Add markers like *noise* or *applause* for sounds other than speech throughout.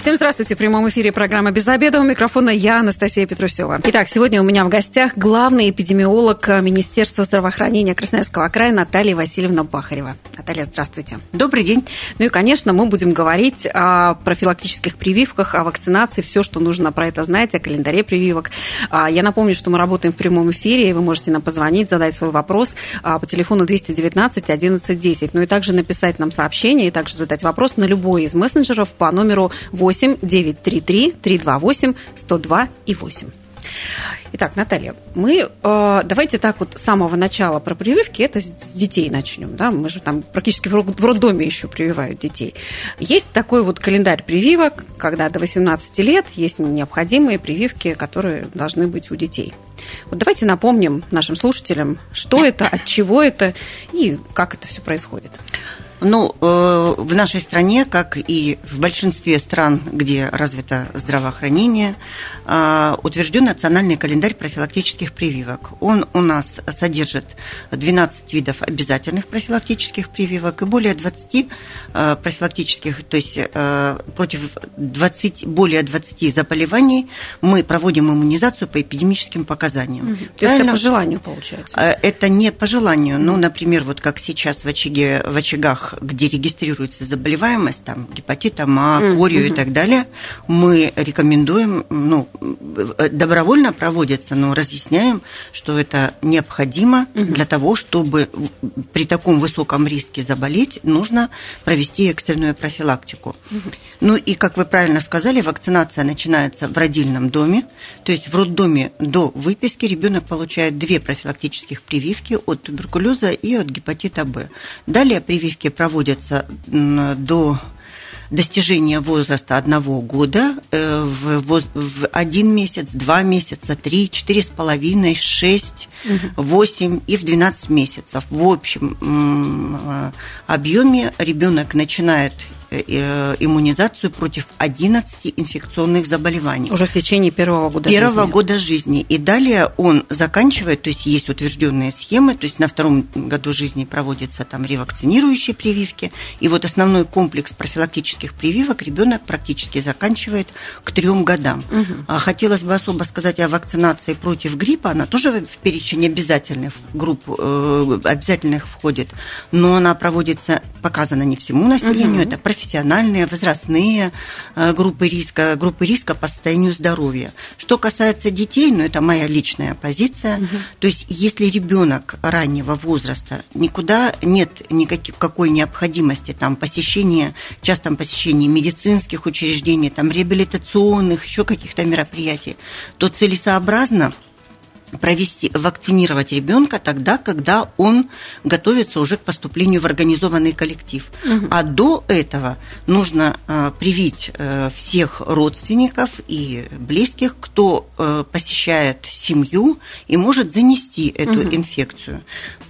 Всем здравствуйте. В прямом эфире программа «Без обеда». У микрофона я, Анастасия Петрусева. Итак, сегодня у меня в гостях главный эпидемиолог Министерства здравоохранения Красноярского края Наталья Васильевна Бахарева. Наталья, здравствуйте. Добрый день. Ну и, конечно, мы будем говорить о профилактических прививках, о вакцинации, все, что нужно про это знать, о календаре прививок. А, я напомню, что мы работаем в прямом эфире, и вы можете нам позвонить, задать свой вопрос а, по телефону 219 11 10. Ну и также написать нам сообщение, и также задать вопрос на любой из мессенджеров по номеру 8 8 933 328 102 и 8. Итак, Наталья, мы э, давайте так вот с самого начала про прививки, это с детей начнем, да, мы же там практически в роддоме еще прививают детей. Есть такой вот календарь прививок, когда до 18 лет есть необходимые прививки, которые должны быть у детей. Вот давайте напомним нашим слушателям, что это, от чего это и как это все происходит. Ну, э, в нашей стране, как и в большинстве стран, где развито здравоохранение, э, утвержден национальный календарь профилактических прививок. Он у нас содержит 12 видов обязательных профилактических прививок и более 20 э, профилактических, то есть против 20, более 20 заболеваний мы проводим иммунизацию по эпидемическим показаниям. Угу. То есть это по желанию получается? Это не по желанию. Ну, например, вот как сейчас в, очаге, в очагах где регистрируется заболеваемость, там, гепатитом А, корью mm-hmm. и так далее, мы рекомендуем, ну, добровольно проводится, но разъясняем, что это необходимо mm-hmm. для того, чтобы при таком высоком риске заболеть, нужно провести экстренную профилактику. Mm-hmm. Ну и, как вы правильно сказали, вакцинация начинается в родильном доме, то есть в роддоме до выписки ребенок получает две профилактических прививки от туберкулеза и от гепатита Б. Далее прививки проводятся до достижения возраста одного года э, в, в один месяц, два месяца, три, четыре с половиной, шесть, восемь и в двенадцать месяцев. В общем э, объеме ребенок начинает иммунизацию против 11 инфекционных заболеваний. Уже в течение первого года первого жизни. года жизни. И далее он заканчивает, то есть есть утвержденные схемы, то есть на втором году жизни проводятся там ревакцинирующие прививки. И вот основной комплекс профилактических прививок ребенок практически заканчивает к трем годам. Угу. Хотелось бы особо сказать о вакцинации против гриппа. Она тоже в перечень обязательных групп э, обязательных входит, но она проводится, показана не всему населению, угу. это профессиональные, возрастные э, группы риска, группы риска по состоянию здоровья. Что касается детей, ну это моя личная позиция, угу. то есть если ребенок раннего возраста, никуда нет никакой необходимости там посещения, частом посещения медицинских учреждений, там реабилитационных, еще каких-то мероприятий, то целесообразно провести, вакцинировать ребенка тогда, когда он готовится уже к поступлению в организованный коллектив. Угу. А до этого нужно э, привить э, всех родственников и близких, кто э, посещает семью и может занести эту угу. инфекцию.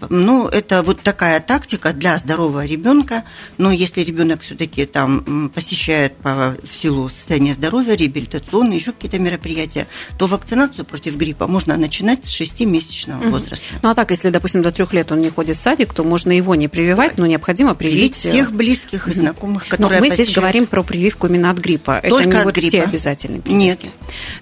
Ну, это вот такая тактика для здорового ребенка. Но если ребенок все-таки там посещает по в силу состояния здоровья, реабилитационные, еще какие-то мероприятия, то вакцинацию против гриппа можно начинать с 6-месячного угу. возраста. Ну а так, если, допустим, до трех лет он не ходит в садик, то можно его не прививать, но необходимо привить... Привить всех близких и знакомых, которые Но мы здесь говорим про прививку именно от гриппа. Только Это не от вот гриппа. те обязательные прививки. Нет.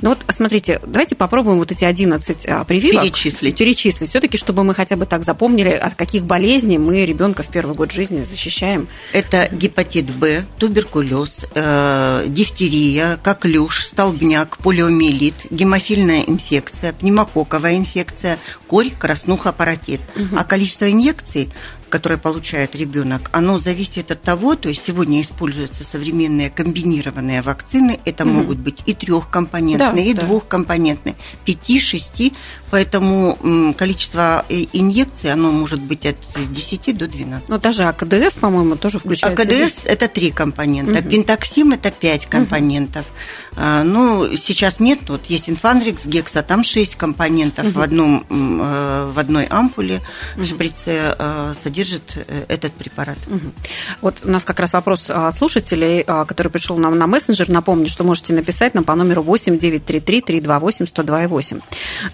Ну вот, смотрите, давайте попробуем вот эти 11 а, прививок перечислить. Перечислить. Все-таки, чтобы мы хотя бы так запомнили, от каких болезней мы ребенка в первый год жизни защищаем. Это гепатит Б, туберкулез, э, дифтерия, коклюш, столбняк, полиомиелит, гемофильная инфекция, пневмококковая инфекция, корь, краснуха, паротит. Угу. А количество инъекций которое получает ребенок, оно зависит от того, то есть сегодня используются современные комбинированные вакцины, это угу. могут быть и трехкомпонентные, да, и да. двухкомпонентные, пяти, шести, поэтому количество э, инъекций, оно может быть от 10 до 12. Но даже АКДС, по-моему, тоже включается. АКДС – это три компонента, угу. пентаксим – это пять компонентов. Угу. Ну, сейчас нет, вот есть инфанрикс, гекса, там шесть компонентов угу. в, одном, э, в одной ампуле, угу. шприце э, содержит этот препарат. Угу. Вот у нас как раз вопрос слушателей, который пришел нам на мессенджер. Напомню, что можете написать нам по номеру 8 933 328 102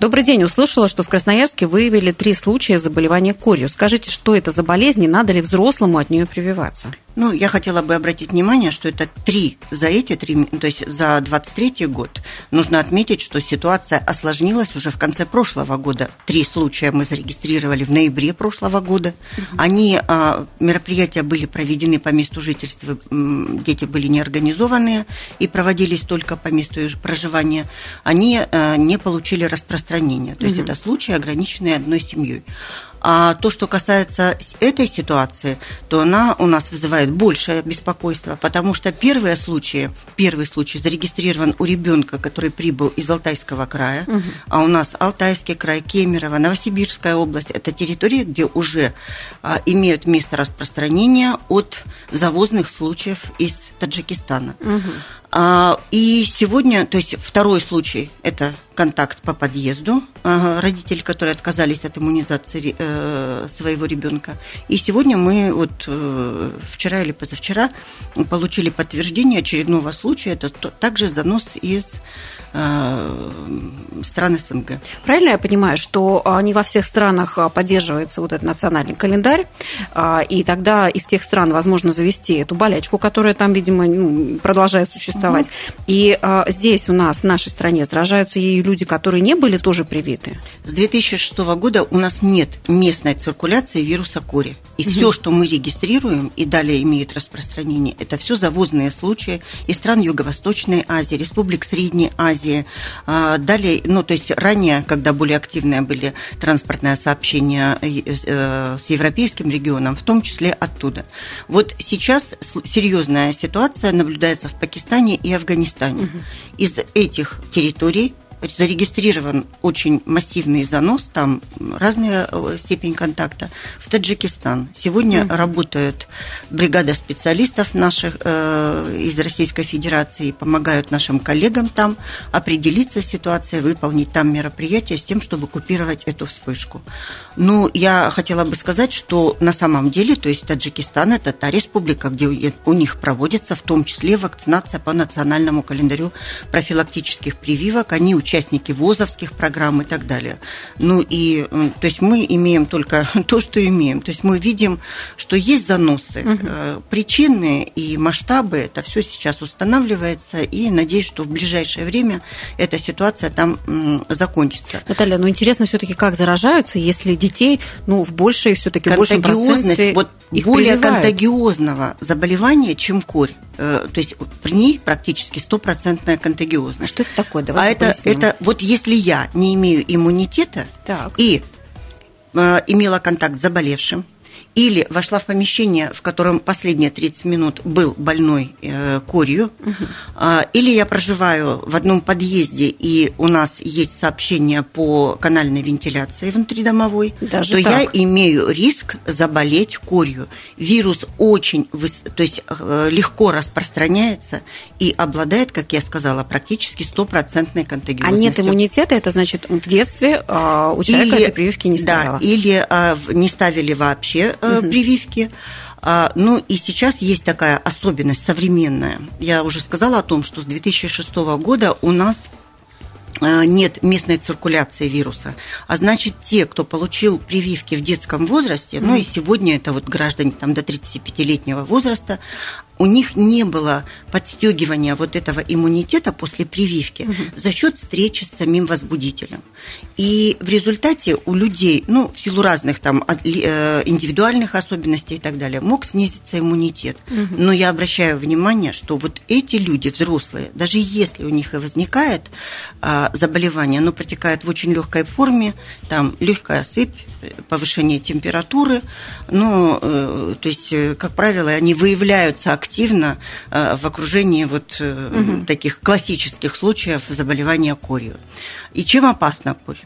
Добрый день. Услышала, что в Красноярске выявили три случая заболевания корью. Скажите, что это за болезнь и надо ли взрослому от нее прививаться? Ну, я хотела бы обратить внимание, что это три за эти три, то есть за 23 год. Нужно отметить, что ситуация осложнилась уже в конце прошлого года. Три случая мы зарегистрировали в ноябре прошлого года. Они, а, мероприятия были проведены по месту жительства, дети были неорганизованные и проводились только по месту проживания. Они а, не получили распространения. То есть это случаи, ограниченные одной семьей. А то, что касается этой ситуации, то она у нас вызывает большее беспокойство, потому что первые случаи, первый случай зарегистрирован у ребенка, который прибыл из Алтайского края, угу. а у нас Алтайский край, Кемерово, Новосибирская область – это территории, где уже а, имеют место распространения от завозных случаев из Таджикистана. Угу. А, и сегодня, то есть второй случай – это контакт по подъезду, родители, которые отказались от иммунизации э, своего ребенка. И сегодня мы вот э, вчера или позавчера получили подтверждение очередного случая, это также занос из стран СНГ. Правильно я понимаю, что а, не во всех странах а, поддерживается вот этот национальный календарь, а, и тогда из тех стран возможно завести эту болячку, которая там, видимо, ну, продолжает существовать. Угу. И здесь у нас, в нашей стране, заражаются ею люди, которые не были тоже привиты? С 2006 года у нас нет местной циркуляции вируса кори. И угу. все, что мы регистрируем и далее имеет распространение, это все завозные случаи из стран Юго-Восточной Азии, республик Средней Азии, Азии. А, далее, ну, то есть ранее, когда более активные были транспортные сообщения э, э, с европейским регионом, в том числе оттуда. Вот сейчас серьезная ситуация наблюдается в Пакистане и Афганистане. Из этих территорий зарегистрирован очень массивный занос, там разная э, степень контакта, в Таджикистан. Сегодня mm-hmm. работают бригада специалистов наших э, из Российской Федерации, помогают нашим коллегам там определиться с ситуацией, выполнить там мероприятия с тем, чтобы купировать эту вспышку. Ну, я хотела бы сказать, что на самом деле, то есть Таджикистан – это та республика, где у них проводится в том числе вакцинация по национальному календарю профилактических прививок. Они участники ВОЗовских программ и так далее. Ну и, то есть мы имеем только *laughs* то, что имеем. То есть мы видим, что есть заносы. Угу. Причины и масштабы, это все сейчас устанавливается. И надеюсь, что в ближайшее время эта ситуация там закончится. Наталья, ну интересно все-таки, как заражаются, если детей, ну, в большей все-таки большем проценте вот их более прививают. контагиозного заболевания, чем корь. Э, то есть при ней практически стопроцентная контагиозность. Что это такое? Давайте а это, это вот если я не имею иммунитета так. и э, имела контакт с заболевшим, или вошла в помещение, в котором последние 30 минут был больной э, корью, угу. или я проживаю в одном подъезде, и у нас есть сообщение по канальной вентиляции внутридомовой, Даже то так? я имею риск заболеть корью. Вирус очень то есть, э, легко распространяется и обладает, как я сказала, практически стопроцентной контагиозностью. А нет иммунитета, это значит в детстве а, у человека или, этой прививки не ставила? Да, или а, не ставили вообще угу. прививки. А, ну и сейчас есть такая особенность современная. Я уже сказала о том, что с 2006 года у нас а, нет местной циркуляции вируса. А значит, те, кто получил прививки в детском возрасте, ну и сегодня это вот граждане там, до 35-летнего возраста, у них не было подстегивания вот этого иммунитета после прививки угу. за счет встречи с самим возбудителем. И в результате у людей, ну, в силу разных там э, индивидуальных особенностей и так далее, мог снизиться иммунитет. Угу. Но я обращаю внимание, что вот эти люди, взрослые, даже если у них и возникает а, заболевание, оно протекает в очень легкой форме, там легкая сыпь, повышение температуры, ну, то есть, э, как правило, они выявляются активно э, в окружении вот угу. таких классических случаев заболевания корью. И чем опасна корь?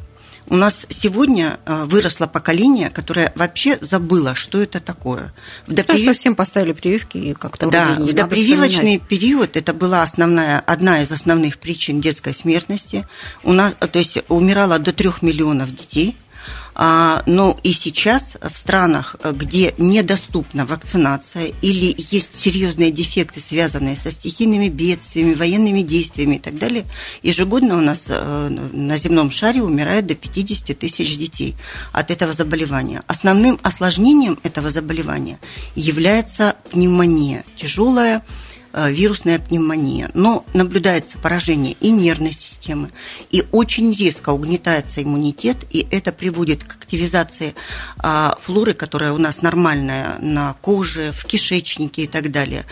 У нас сегодня выросло поколение, которое вообще забыло, что это такое. В доприв... что всем поставили прививки и как-то Да, в допрививочный период это была основная, одна из основных причин детской смертности. У нас, то есть умирало до трех миллионов детей – но и сейчас в странах, где недоступна вакцинация или есть серьезные дефекты, связанные со стихийными бедствиями, военными действиями и так далее, ежегодно у нас э, на земном шаре умирает до 50 тысяч детей от этого заболевания. Основным осложнением этого заболевания является пневмония, тяжелая Э, вирусная пневмония. Но наблюдается поражение и нервной системы, и очень резко угнетается иммунитет, и это приводит к активизации а, флоры, которая у нас нормальная на коже, в кишечнике и так далее.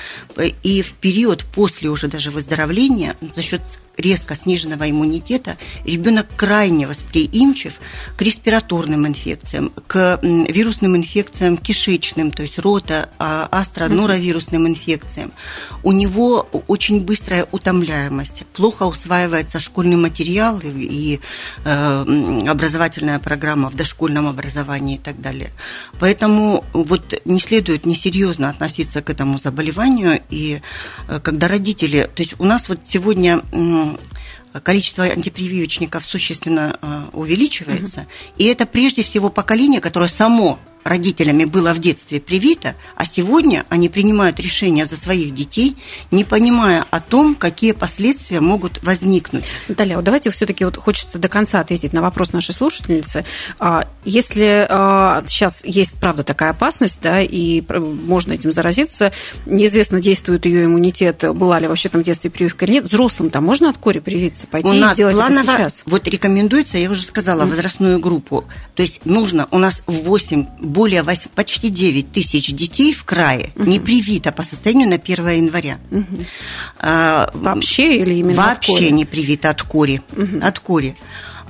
И в период после уже даже выздоровления за счет резко сниженного иммунитета ребенок крайне восприимчив к респираторным инфекциям, к вирусным инфекциям кишечным, то есть рота, а, астро, норовирусным инфекциям. У него очень быстрая утомляемость, плохо усваивается школьный материал и э, образовательная программа в дошкольном образовании и так далее. Поэтому вот не следует несерьезно относиться к этому заболеванию. И э, когда родители... То есть у нас вот сегодня количество антипрививочников существенно э, увеличивается. Угу. И это прежде всего поколение, которое само родителями было в детстве привито, а сегодня они принимают решения за своих детей, не понимая о том, какие последствия могут возникнуть. Наталья, вот давайте все-таки вот хочется до конца ответить на вопрос нашей слушательницы. А, если сейчас а, есть, правда, такая опасность, да, и можно этим заразиться, неизвестно, действует ее иммунитет, была ли вообще там в детстве прививка или нет, взрослым-то можно от кори привиться, пойти у и нас сделать планово, это сейчас? Вот рекомендуется, я уже сказала, возрастную группу. То есть нужно у нас в 8 более 8, почти 9 тысяч детей в крае угу. не привито по состоянию на 1 января. Угу. А, вообще или именно Вообще не привито от кори. Угу. От кори.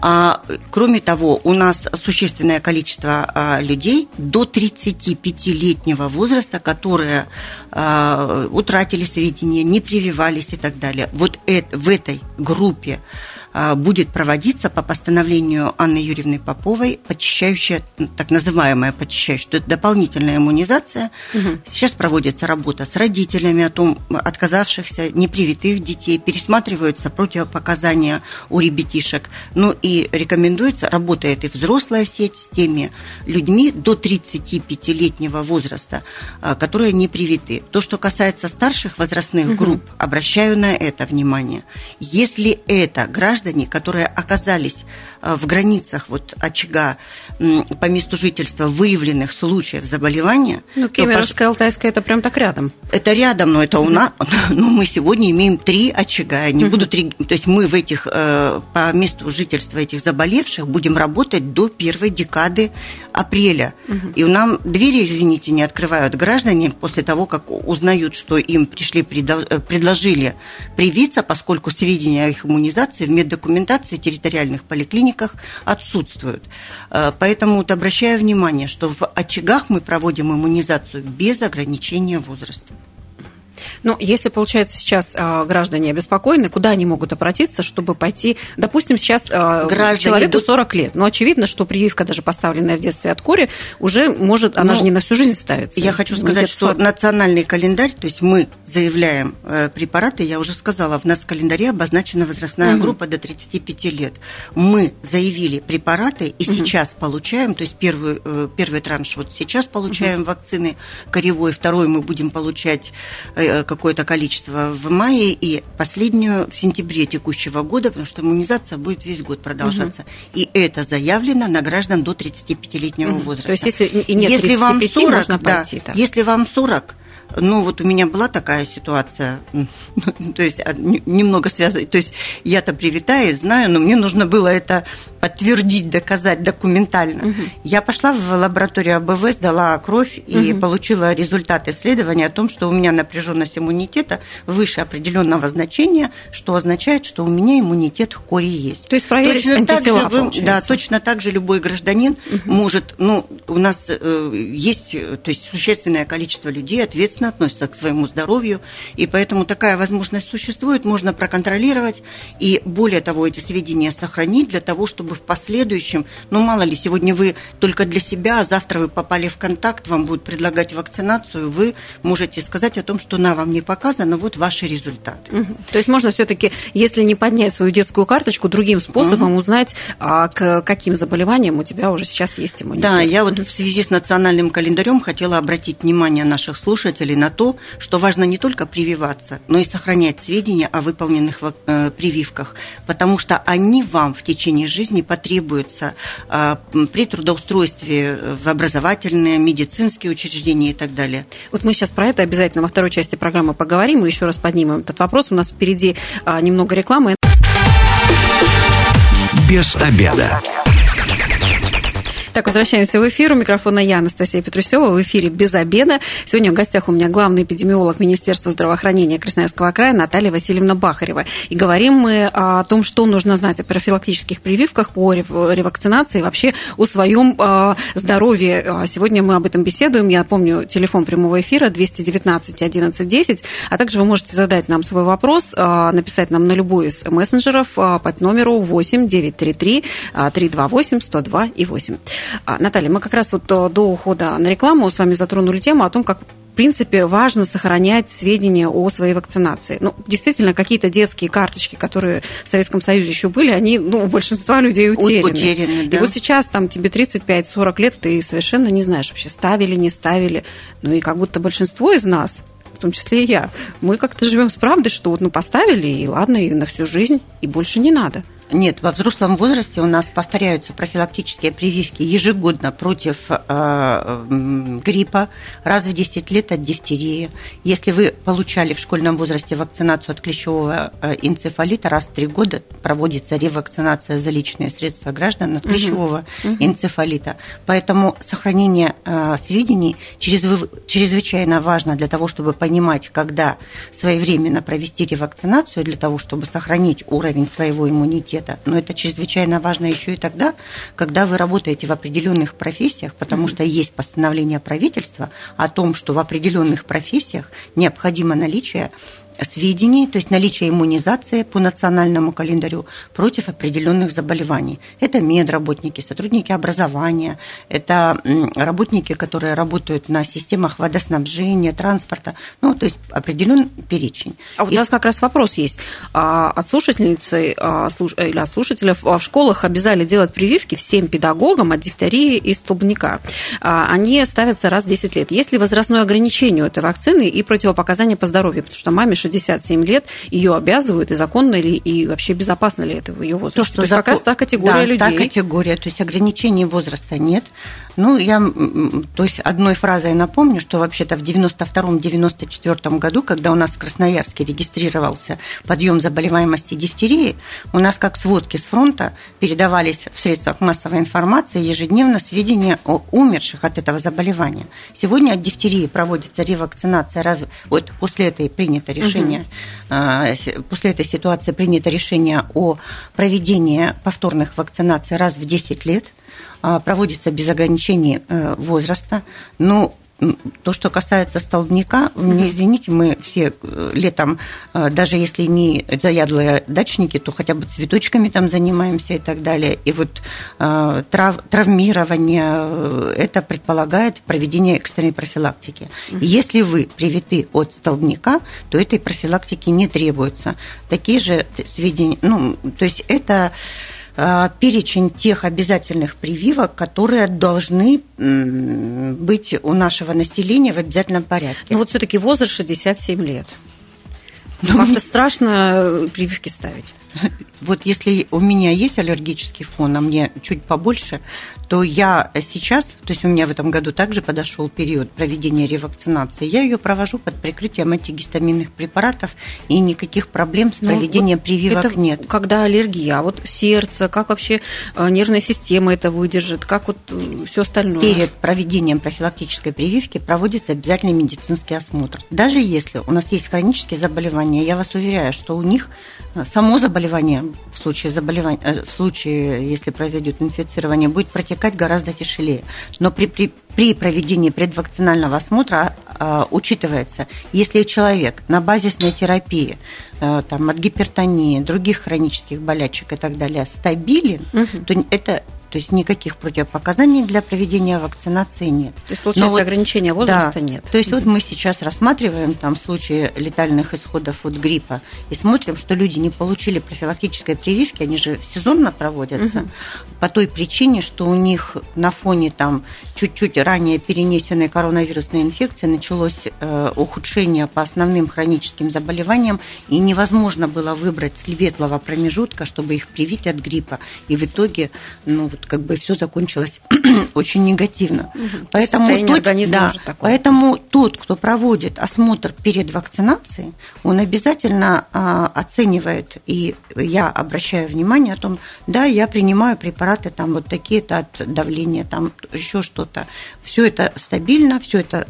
А, кроме того, у нас существенное количество а, людей до 35-летнего возраста, которые а, утратили сведения, не прививались и так далее. Вот это, в этой группе будет проводиться по постановлению Анны Юрьевны Поповой подчищающая, так называемая подчищающая, это дополнительная иммунизация. Угу. Сейчас проводится работа с родителями о том, отказавшихся непривитых детей, пересматриваются противопоказания у ребятишек. Ну и рекомендуется, работает и взрослая сеть с теми людьми до 35-летнего возраста, а, которые не привиты. То, что касается старших возрастных групп, угу. обращаю на это внимание. Если это граждане, граждане, которые оказались Э, в границах вот очага по месту жительства выявленных случаев заболевания. Ну, Кемеровская, Алтайская, это прям так рядом. Это рядом, но это у нас, *laughs* ну, мы сегодня имеем три очага, не буду три, то есть мы в этих, э, по месту жительства этих заболевших будем работать до первой декады апреля. И нам двери, извините, не открывают граждане после того, как узнают, что им пришли, э, предложили привиться, поскольку сведения о их иммунизации в меддокументации территориальных поликлиник клиниках отсутствуют. Э, поэтому вот обращаю внимание, что в очагах мы проводим иммунизацию без ограничения возраста. Ну, если, получается, сейчас э, граждане обеспокоены, куда они могут обратиться, чтобы пойти, допустим, сейчас э, граждане человеку идут... 40 лет, но очевидно, что прививка, даже поставленная в детстве от кори, уже может, она ну, же не на всю жизнь ставится. Я хочу сказать, что 40... национальный календарь, то есть мы заявляем э, препараты, я уже сказала, в нас в календаре обозначена возрастная угу. группа до 35 лет. Мы заявили препараты и угу. сейчас получаем, то есть первый, э, первый транш вот сейчас получаем угу. вакцины коревой, второй мы будем получать э, какое-то количество в мае и последнюю в сентябре текущего года, потому что иммунизация будет весь год продолжаться. Угу. И это заявлено на граждан до 35-летнего угу. возраста. То есть если нет если 35, вам 40, можно пойти, да, если вам 40, ну, вот у меня была такая ситуация, *laughs* то есть а, немного связана, то есть я-то привитая, знаю, но мне нужно было это подтвердить, доказать документально. Угу. Я пошла в лабораторию АБВ, сдала кровь и угу. получила результат исследования о том, что у меня напряженность иммунитета выше определенного значения, что означает, что у меня иммунитет к кори есть. То есть проверить точно так же вы, Да, точно так же любой гражданин угу. может, ну, у нас э, есть, то есть существенное количество людей, ответственных ответственно относятся к своему здоровью, и поэтому такая возможность существует, можно проконтролировать, и более того, эти сведения сохранить для того, чтобы в последующем, ну мало ли, сегодня вы только для себя, а завтра вы попали в контакт, вам будут предлагать вакцинацию, вы можете сказать о том, что на вам не показано, вот ваши результаты. Угу. То есть можно все-таки, если не поднять свою детскую карточку, другим способом угу. узнать, а, к каким заболеваниям у тебя уже сейчас есть иммунитет. Да, я вот в связи с национальным календарем хотела обратить внимание наших слушателей на то, что важно не только прививаться, но и сохранять сведения о выполненных э, прививках, потому что они вам в течение жизни потребуются а, при трудоустройстве в образовательные, медицинские учреждения и так далее. Вот мы сейчас про это обязательно во второй части программы поговорим и еще раз поднимем этот вопрос. У нас впереди а, немного рекламы. Без обеда. Так, возвращаемся в эфир. У микрофона я, Анастасия Петрусева, в эфире «Без обеда». Сегодня в гостях у меня главный эпидемиолог Министерства здравоохранения Красноярского края Наталья Васильевна Бахарева. И говорим мы о том, что нужно знать о профилактических прививках, по ревакцинации, вообще о своем а, здоровье. А сегодня мы об этом беседуем. Я помню телефон прямого эфира 219 11 10, а также вы можете задать нам свой вопрос, а, написать нам на любой из мессенджеров под номеру 8 933 328 102 и 8. А, Наталья, мы как раз вот до, до ухода на рекламу с вами затронули тему о том, как в принципе, важно сохранять сведения о своей вакцинации. Ну, действительно, какие-то детские карточки, которые в Советском Союзе еще были, они, ну, у большинства людей утеряны. Утеряны, да. И вот сейчас там тебе 35-40 лет, ты совершенно не знаешь, вообще ставили, не ставили. Ну, и как будто большинство из нас в том числе и я, мы как-то живем с правдой, что вот ну поставили, и ладно, и на всю жизнь, и больше не надо. Нет, во взрослом возрасте у нас повторяются профилактические прививки ежегодно против э, гриппа, раз в 10 лет от дифтерии. Если вы получали в школьном возрасте вакцинацию от клещевого э, энцефалита, раз в 3 года проводится ревакцинация за личные средства граждан от клещевого угу. энцефалита. Поэтому сохранение э, сведений чрезвычайно важно для того, чтобы понимать, когда своевременно провести ревакцинацию, для того, чтобы сохранить уровень своего иммунитета университета. Но это чрезвычайно важно еще и тогда, когда вы работаете в определенных профессиях, потому что есть постановление правительства о том, что в определенных профессиях необходимо наличие сведений, то есть наличие иммунизации по национальному календарю против определенных заболеваний. Это медработники, сотрудники образования, это работники, которые работают на системах водоснабжения, транспорта, ну, то есть определенный перечень. А вот у нас как раз вопрос есть. А, от слушательницы а, или от слушателей в школах обязали делать прививки всем педагогам от дифтерии и столбняка. Они ставятся раз в 10 лет. Есть ли возрастное ограничение у этой вакцины и противопоказания по здоровью? Потому что маме 67 лет, ее обязывают, и законно ли, и вообще безопасно ли это в ее возрасте? То, что То есть закон... как раз та категория да, людей. та категория, то есть ограничений возраста нет. Ну, я, то есть одной фразой напомню, что вообще-то в 92-94 году, когда у нас в Красноярске регистрировался подъем заболеваемости дифтерии, у нас как сводки с фронта передавались в средствах массовой информации ежедневно сведения о умерших от этого заболевания. Сегодня от дифтерии проводится ревакцинация раз, вот после этой принято решение, угу. после этой ситуации принято решение о проведении повторных вакцинаций раз в 10 лет – проводится без ограничений э, возраста. Но то, что касается столбняка, мне извините, мы все э, летом, э, даже если не заядлые дачники, то хотя бы цветочками там занимаемся и так далее. И вот трав, травмирование, это предполагает проведение экстренной профилактики. Если вы привиты от столбняка, то этой профилактики не требуется. Такие же сведения, ну, то есть это перечень тех обязательных прививок, которые должны быть у нашего населения в обязательном порядке. Ну вот все-таки возраст 67 лет. Ну, как-то страшно прививки ставить. Вот если у меня есть аллергический фон, а мне чуть побольше, то я сейчас, то есть у меня в этом году также подошел период проведения ревакцинации, я ее провожу под прикрытием антигистаминных препаратов, и никаких проблем с ну, проведением вот прививок это нет. Когда аллергия, а вот сердце, как вообще э, нервная система это выдержит, как вот э, все остальное? Перед проведением профилактической прививки проводится обязательный медицинский осмотр. Даже если у нас есть хронические заболевания, я вас уверяю, что у них э, само заболевание в случае заболевания, в случае, если произойдет инфицирование, будет протекать гораздо тяжелее. Но при, при, при проведении предвакцинального осмотра учитывается, если человек на базисной терапии там, от гипертонии, других хронических болячек и так далее стабилен, угу. то это то есть никаких противопоказаний для проведения вакцинации нет. То есть, получается, вот, ограничения возраста да, нет. То есть, вот мы сейчас рассматриваем там случаи летальных исходов от гриппа и смотрим, что люди не получили профилактической прививки, они же сезонно проводятся, угу. по той причине, что у них на фоне там чуть-чуть ранее перенесенной коронавирусной инфекции началось э, ухудшение по основным хроническим заболеваниям, и невозможно было выбрать светлого промежутка, чтобы их привить от гриппа. И в итоге, ну, вот как бы все закончилось *clears throat* очень негативно. Угу. Поэтому, тот, да, поэтому тот, кто проводит осмотр перед вакцинацией, он обязательно а, оценивает, и я обращаю внимание о том, да, я принимаю препараты там вот такие-то от давления, там еще что-то. Все это стабильно, все это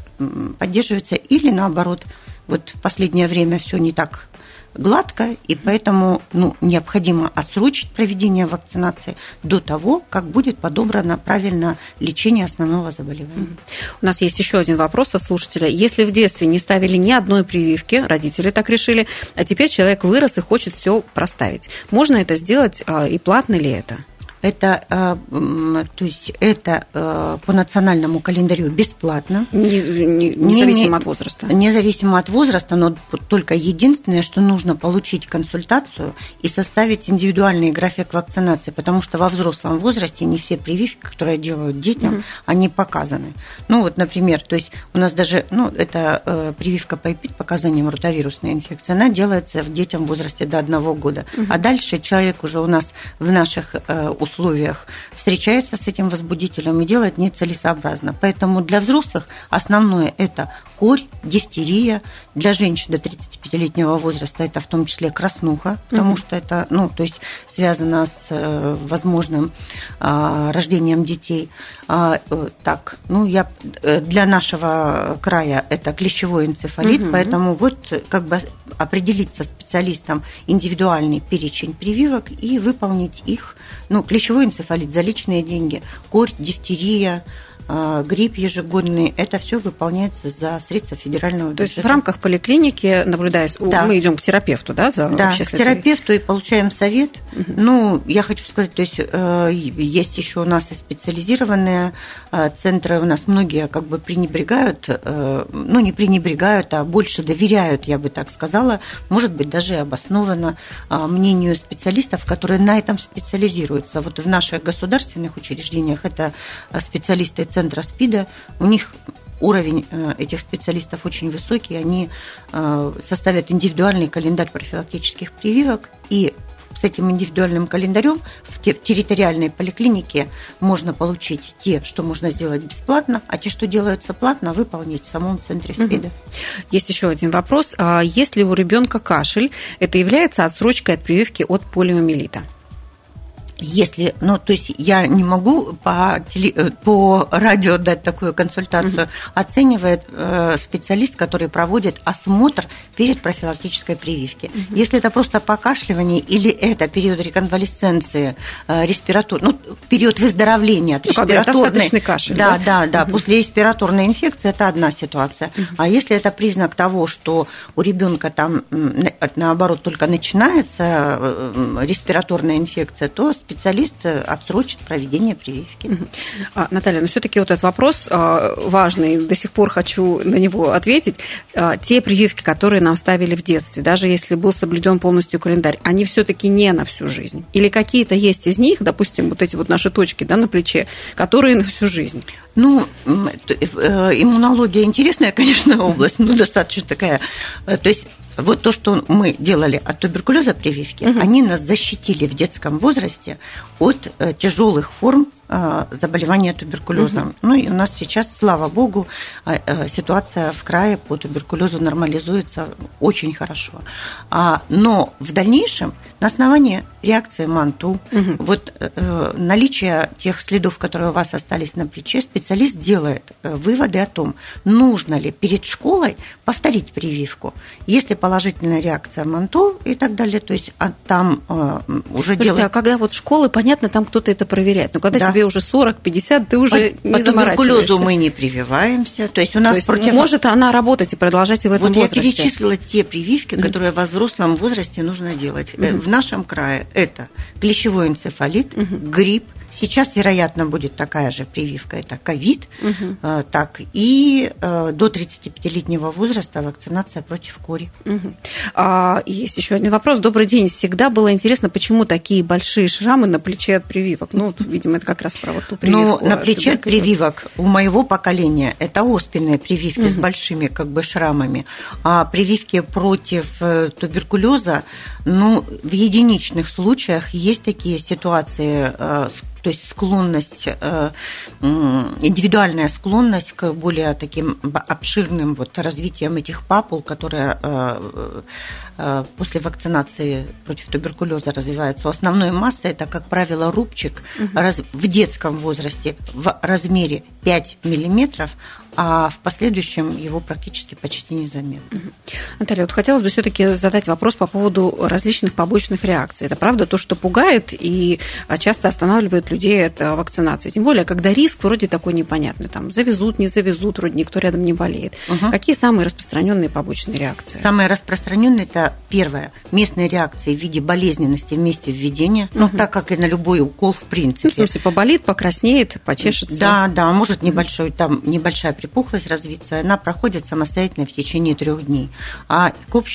поддерживается, или наоборот, вот в последнее время все не так гладко, и поэтому ну, необходимо отсрочить проведение вакцинации до того, как будет подобрано правильно лечение основного заболевания. У нас есть еще один вопрос от слушателя. Если в детстве не ставили ни одной прививки, родители так решили, а теперь человек вырос и хочет все проставить, можно это сделать а, и платно ли это? Это, э, то есть это э, по национальному календарю бесплатно. Не, не, независимо не, от возраста. Независимо от возраста, но только единственное, что нужно получить консультацию и составить индивидуальный график вакцинации, потому что во взрослом возрасте не все прививки, которые делают детям, угу. они показаны. Ну вот, например, то есть у нас даже, ну это э, прививка по ЭПИД, показанием ротовирусной инфекции, она делается в детям в возрасте до одного года. Угу. А дальше человек уже у нас в наших условиях встречается с этим возбудителем и делать нецелесообразно. Поэтому для взрослых основное это корь, дифтерия. Для женщин до 35-летнего возраста это в том числе краснуха, потому mm что это, ну, то есть связано с э, возможным а, рождением детей. А, э, так, ну, я э, для нашего края это клещевой энцефалит, mm поэтому вот как бы определить со специалистом индивидуальный перечень прививок и выполнить их ну, клещевой энцефалит за личные деньги, корь, дифтерия, грипп ежегодный, это все выполняется за средства федерального бюджета. То есть в рамках поликлиники, наблюдая, да. мы идем к терапевту, да, за Да, к терапевту и получаем совет. Угу. Ну, я хочу сказать, то есть э, есть еще у нас и специализированные э, центры, у нас многие как бы пренебрегают, э, ну, не пренебрегают, а больше доверяют, я бы так сказала, может быть, даже обоснованно мнению специалистов, которые на этом специализируются. Вот в наших государственных учреждениях это специалисты центра СПИДа, у них уровень э, этих специалистов очень высокий, они э, составят индивидуальный календарь профилактических прививок, и с этим индивидуальным календарем в территориальной поликлинике можно получить те, что можно сделать бесплатно, а те, что делаются платно, выполнить в самом центре СПИДа. Есть еще один вопрос. А если у ребенка кашель, это является отсрочкой от прививки от полиомиелита? Если, ну, то есть я не могу по, теле, э, по радио дать такую консультацию, угу. оценивает э, специалист, который проводит осмотр перед профилактической прививки. Угу. Если это просто покашливание или это период реконвалесценции, э, респиратур, ну, период выздоровления от ну, респираторной... кашель, да? Да, да, да. Угу. После респираторной инфекции это одна ситуация. Угу. А если это признак того, что у ребенка там, наоборот, только начинается э, респираторная инфекция, то специалист отсрочит проведение прививки. А, Наталья, но все-таки вот этот вопрос а, важный, до сих пор хочу на него ответить. А, те прививки, которые нам ставили в детстве, даже если был соблюден полностью календарь, они все-таки не на всю жизнь. Или какие-то есть из них, допустим, вот эти вот наши точки да, на плече, которые на всю жизнь. Ну, э, иммунология интересная, конечно, *laughs* область, но достаточно такая. Э, то есть вот то, что мы делали от туберкулеза прививки, угу. они нас защитили в детском возрасте от э, тяжелых форм заболевания туберкулезом. Угу. Ну и у нас сейчас, слава богу, э, э, ситуация в крае по туберкулезу нормализуется очень хорошо. А, но в дальнейшем на основании реакции МАНТУ, угу. вот наличие тех следов, которые у вас остались на плече, специалист делает выводы о том, нужно ли перед школой повторить прививку. Если положительная реакция МАНТУ и так далее, то есть а там уже Слушайте, делать... а когда вот школы, понятно, там кто-то это проверяет, но когда да тебе уже 40-50, ты уже по, не по туберкулезу мы не прививаемся. То есть у нас То есть против... может она работать и продолжать и в этом вот возрасте? я перечислила те прививки, которые в взрослом возрасте нужно делать. mm В нашем крае это клещевой энцефалит, mm грипп, Сейчас, вероятно, будет такая же прививка, это ковид, угу. так и э, до 35-летнего возраста вакцинация против кори. Угу. А, есть еще один вопрос. Добрый день. Всегда было интересно, почему такие большие шрамы на плече от прививок? Ну, видимо, это как раз про вот ту прививку. Ну, на плече от прививок у моего поколения это оспенные прививки угу. с большими как бы шрамами, а прививки против э, туберкулеза, ну, в единичных случаях есть такие ситуации, то есть склонность, э, индивидуальная склонность к более таким обширным вот развитием этих папул, которые э, э, после вакцинации против туберкулеза развиваются. Основной массой это, как правило, рубчик угу. в детском возрасте в размере 5 миллиметров, а в последующем его практически почти незаметно. Наталья, вот хотелось бы все-таки задать вопрос по поводу различных побочных реакций. Это правда то, что пугает и часто останавливает людей от вакцинации. Тем более, когда риск вроде такой непонятный. Там завезут, не завезут, вроде никто рядом не болеет. Угу. Какие самые распространенные побочные реакции? Самые распространенные это первое местные реакции в виде болезненности вместе введения. Угу. Ну, так как и на любой укол, в принципе. Ну, в смысле, поболит, покраснеет, почешется. Да, да, может небольшой, там небольшая припухлость развиться, она проходит самостоятельно в течение трех дней. А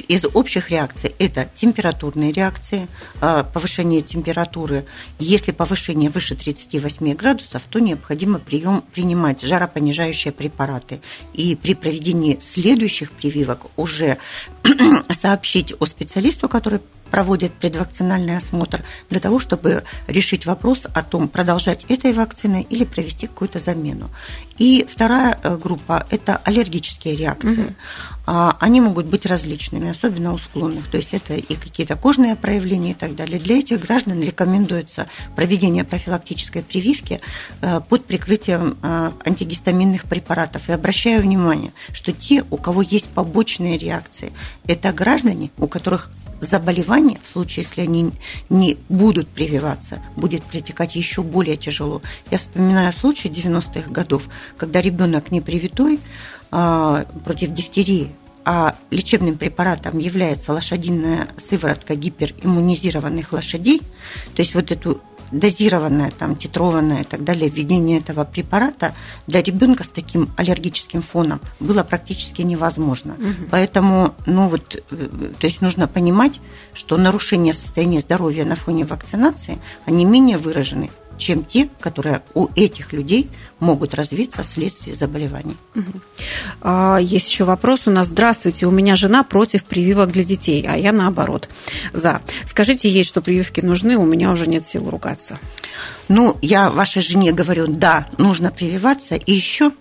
из общих реакций это температурные реакции, а, повышение температуры. Если повышение выше 38 градусов, то необходимо прием, принимать жаропонижающие препараты. И при проведении следующих прививок уже *clears throat* сообщить о специалисту, который проводят предвакцинальный осмотр для того, чтобы решить вопрос о том, продолжать этой вакциной или провести какую-то замену. И вторая э, группа – это аллергические реакции. Угу. Они могут быть различными, особенно у склонных. То есть это и какие-то кожные проявления и так далее. Для этих граждан рекомендуется проведение профилактической прививки э, под прикрытием э, антигистаминных препаратов. И обращаю внимание, что те, у кого есть побочные реакции, это граждане, у которых заболевание, в случае, если они не будут прививаться, будет протекать еще более тяжело. Я вспоминаю случай 90-х годов, когда ребенок не привитой а, против дифтерии, а лечебным препаратом является лошадиная сыворотка гипериммунизированных лошадей, то есть вот эту дозированное, там, титрованное и так далее введение этого препарата для ребенка с таким аллергическим фоном было практически невозможно. Угу. Поэтому, ну вот, э, то есть нужно понимать, что нарушения в состоянии здоровья на фоне вакцинации, они менее выражены, чем те, которые у этих людей могут развиться вследствие заболеваний. А, есть еще вопрос у нас. Здравствуйте, у меня жена против прививок для детей, а я наоборот. За. Скажите ей, что прививки нужны, у меня уже нет сил ругаться. Ну, я вашей жене говорю, да, нужно прививаться. И еще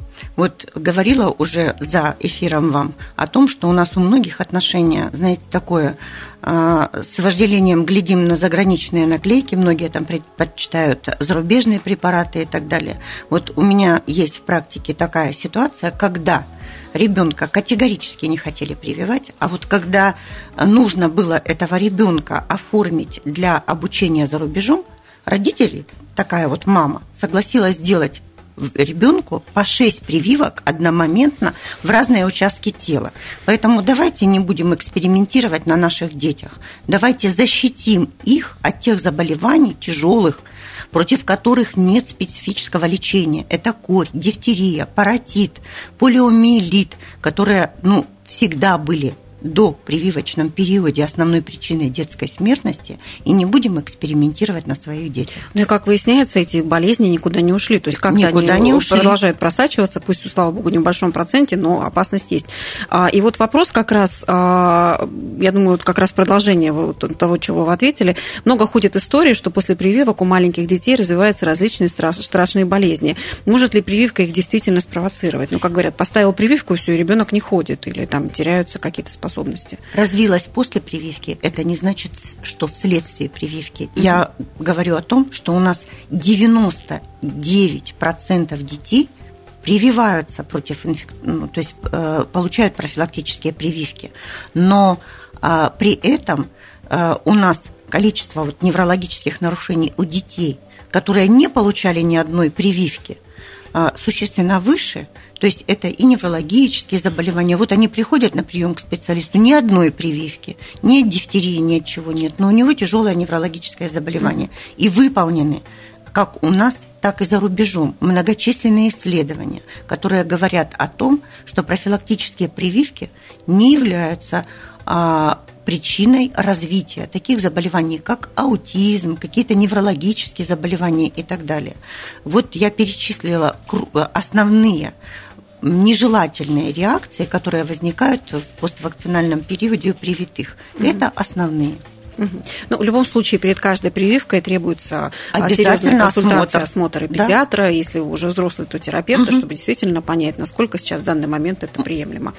вот говорила уже за эфиром вам о том, что у нас у многих отношения, знаете, такое, а, с вожделением глядим на заграничные наклейки, многие там предпочитают зарубежные препараты и так далее. Вот у меня есть в практике такая ситуация, когда ребенка категорически не хотели прививать, а вот когда нужно было этого ребенка оформить для обучения за рубежом, родители, такая вот мама, согласилась сделать ребенку по 6 прививок одномоментно в разные участки тела. Поэтому давайте не будем экспериментировать на наших детях. Давайте защитим их от тех заболеваний тяжелых, против которых нет специфического лечения. Это корь, дифтерия, паротит, полиомиелит, которые ну, всегда были до прививочном периоде основной причиной детской смертности и не будем экспериментировать на своих детях. Ну и как выясняется, эти болезни никуда не ушли. То есть как-то никуда они не ушли. продолжают просачиваться, пусть, слава богу, в небольшом проценте, но опасность есть. А, и вот вопрос как раз, а, я думаю, вот как раз продолжение вот того, чего вы ответили. Много ходит истории, что после прививок у маленьких детей развиваются различные страшные болезни. Может ли прививка их действительно спровоцировать? Ну, как говорят, поставил прививку, все, и ребенок не ходит, или там теряются какие-то способности способности. Развилась после прививки, это не значит, что вследствие прививки. Угу. Я говорю о том, что у нас 99% детей прививаются против инфек... ну, то есть э, получают профилактические прививки. Но э, при этом э, у нас количество вот неврологических нарушений у детей, которые не получали ни одной прививки, а, существенно выше. То есть это и неврологические заболевания. Вот они приходят на прием к специалисту, ни одной прививки, ни от дифтерии, ни от чего нет, но у него тяжелое неврологическое заболевание. И выполнены как у нас, так и за рубежом многочисленные исследования, которые говорят о том, что профилактические прививки не являются а, причиной развития таких заболеваний, как аутизм, какие-то неврологические заболевания и так далее. Вот я перечислила основные нежелательные реакции, которые возникают в поствакцинальном периоде у привитых. Это основные. Ну, в любом случае, перед каждой прививкой требуется а, серьезная консультация, осмотр, осмотр и педиатра, да? если уже взрослый, то терапевта, угу. чтобы действительно понять, насколько сейчас в данный момент это приемлемо.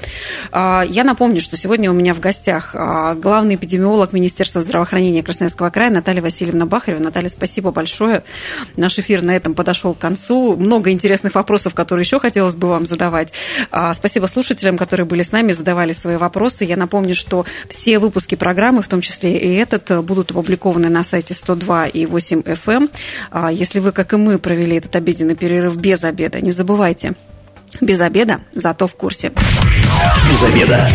А, я напомню, что сегодня у меня в гостях а, главный эпидемиолог Министерства здравоохранения Красноярского края Наталья Васильевна Бахарева. Наталья, спасибо большое. Наш эфир на этом подошел к концу. Много интересных вопросов, которые еще хотелось бы вам задавать. Спасибо слушателям, которые были с нами, задавали свои вопросы. Я напомню, что все выпуски программы, в том числе и это, этот э, будут опубликованы на сайте 102 и 8 FM. Эм. А если вы, как и мы, провели этот обеденный перерыв без обеда, не забывайте, без обеда, зато в курсе. Без обеда.